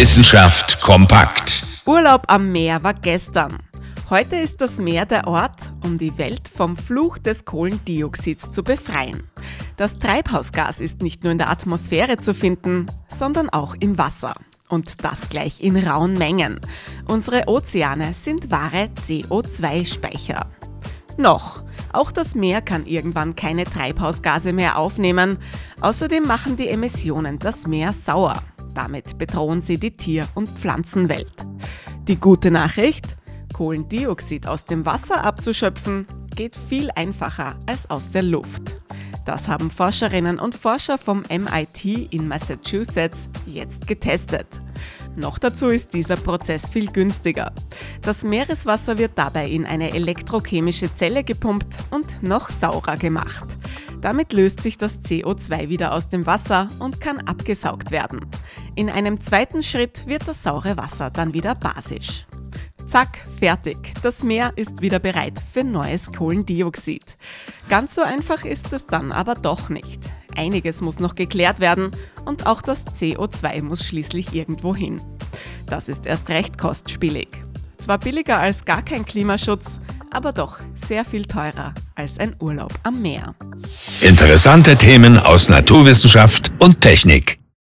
Wissenschaft kompakt. Urlaub am Meer war gestern. Heute ist das Meer der Ort, um die Welt vom Fluch des Kohlendioxids zu befreien. Das Treibhausgas ist nicht nur in der Atmosphäre zu finden, sondern auch im Wasser. Und das gleich in rauen Mengen. Unsere Ozeane sind wahre CO2-Speicher. Noch. Auch das Meer kann irgendwann keine Treibhausgase mehr aufnehmen. Außerdem machen die Emissionen das Meer sauer. Damit bedrohen sie die Tier- und Pflanzenwelt. Die gute Nachricht? Kohlendioxid aus dem Wasser abzuschöpfen, geht viel einfacher als aus der Luft. Das haben Forscherinnen und Forscher vom MIT in Massachusetts jetzt getestet. Noch dazu ist dieser Prozess viel günstiger. Das Meereswasser wird dabei in eine elektrochemische Zelle gepumpt und noch saurer gemacht. Damit löst sich das CO2 wieder aus dem Wasser und kann abgesaugt werden. In einem zweiten Schritt wird das saure Wasser dann wieder basisch. Zack, fertig. Das Meer ist wieder bereit für neues Kohlendioxid. Ganz so einfach ist es dann aber doch nicht. Einiges muss noch geklärt werden und auch das CO2 muss schließlich irgendwo hin. Das ist erst recht kostspielig. Zwar billiger als gar kein Klimaschutz, aber doch sehr viel teurer als ein Urlaub am Meer. Interessante Themen aus Naturwissenschaft und Technik.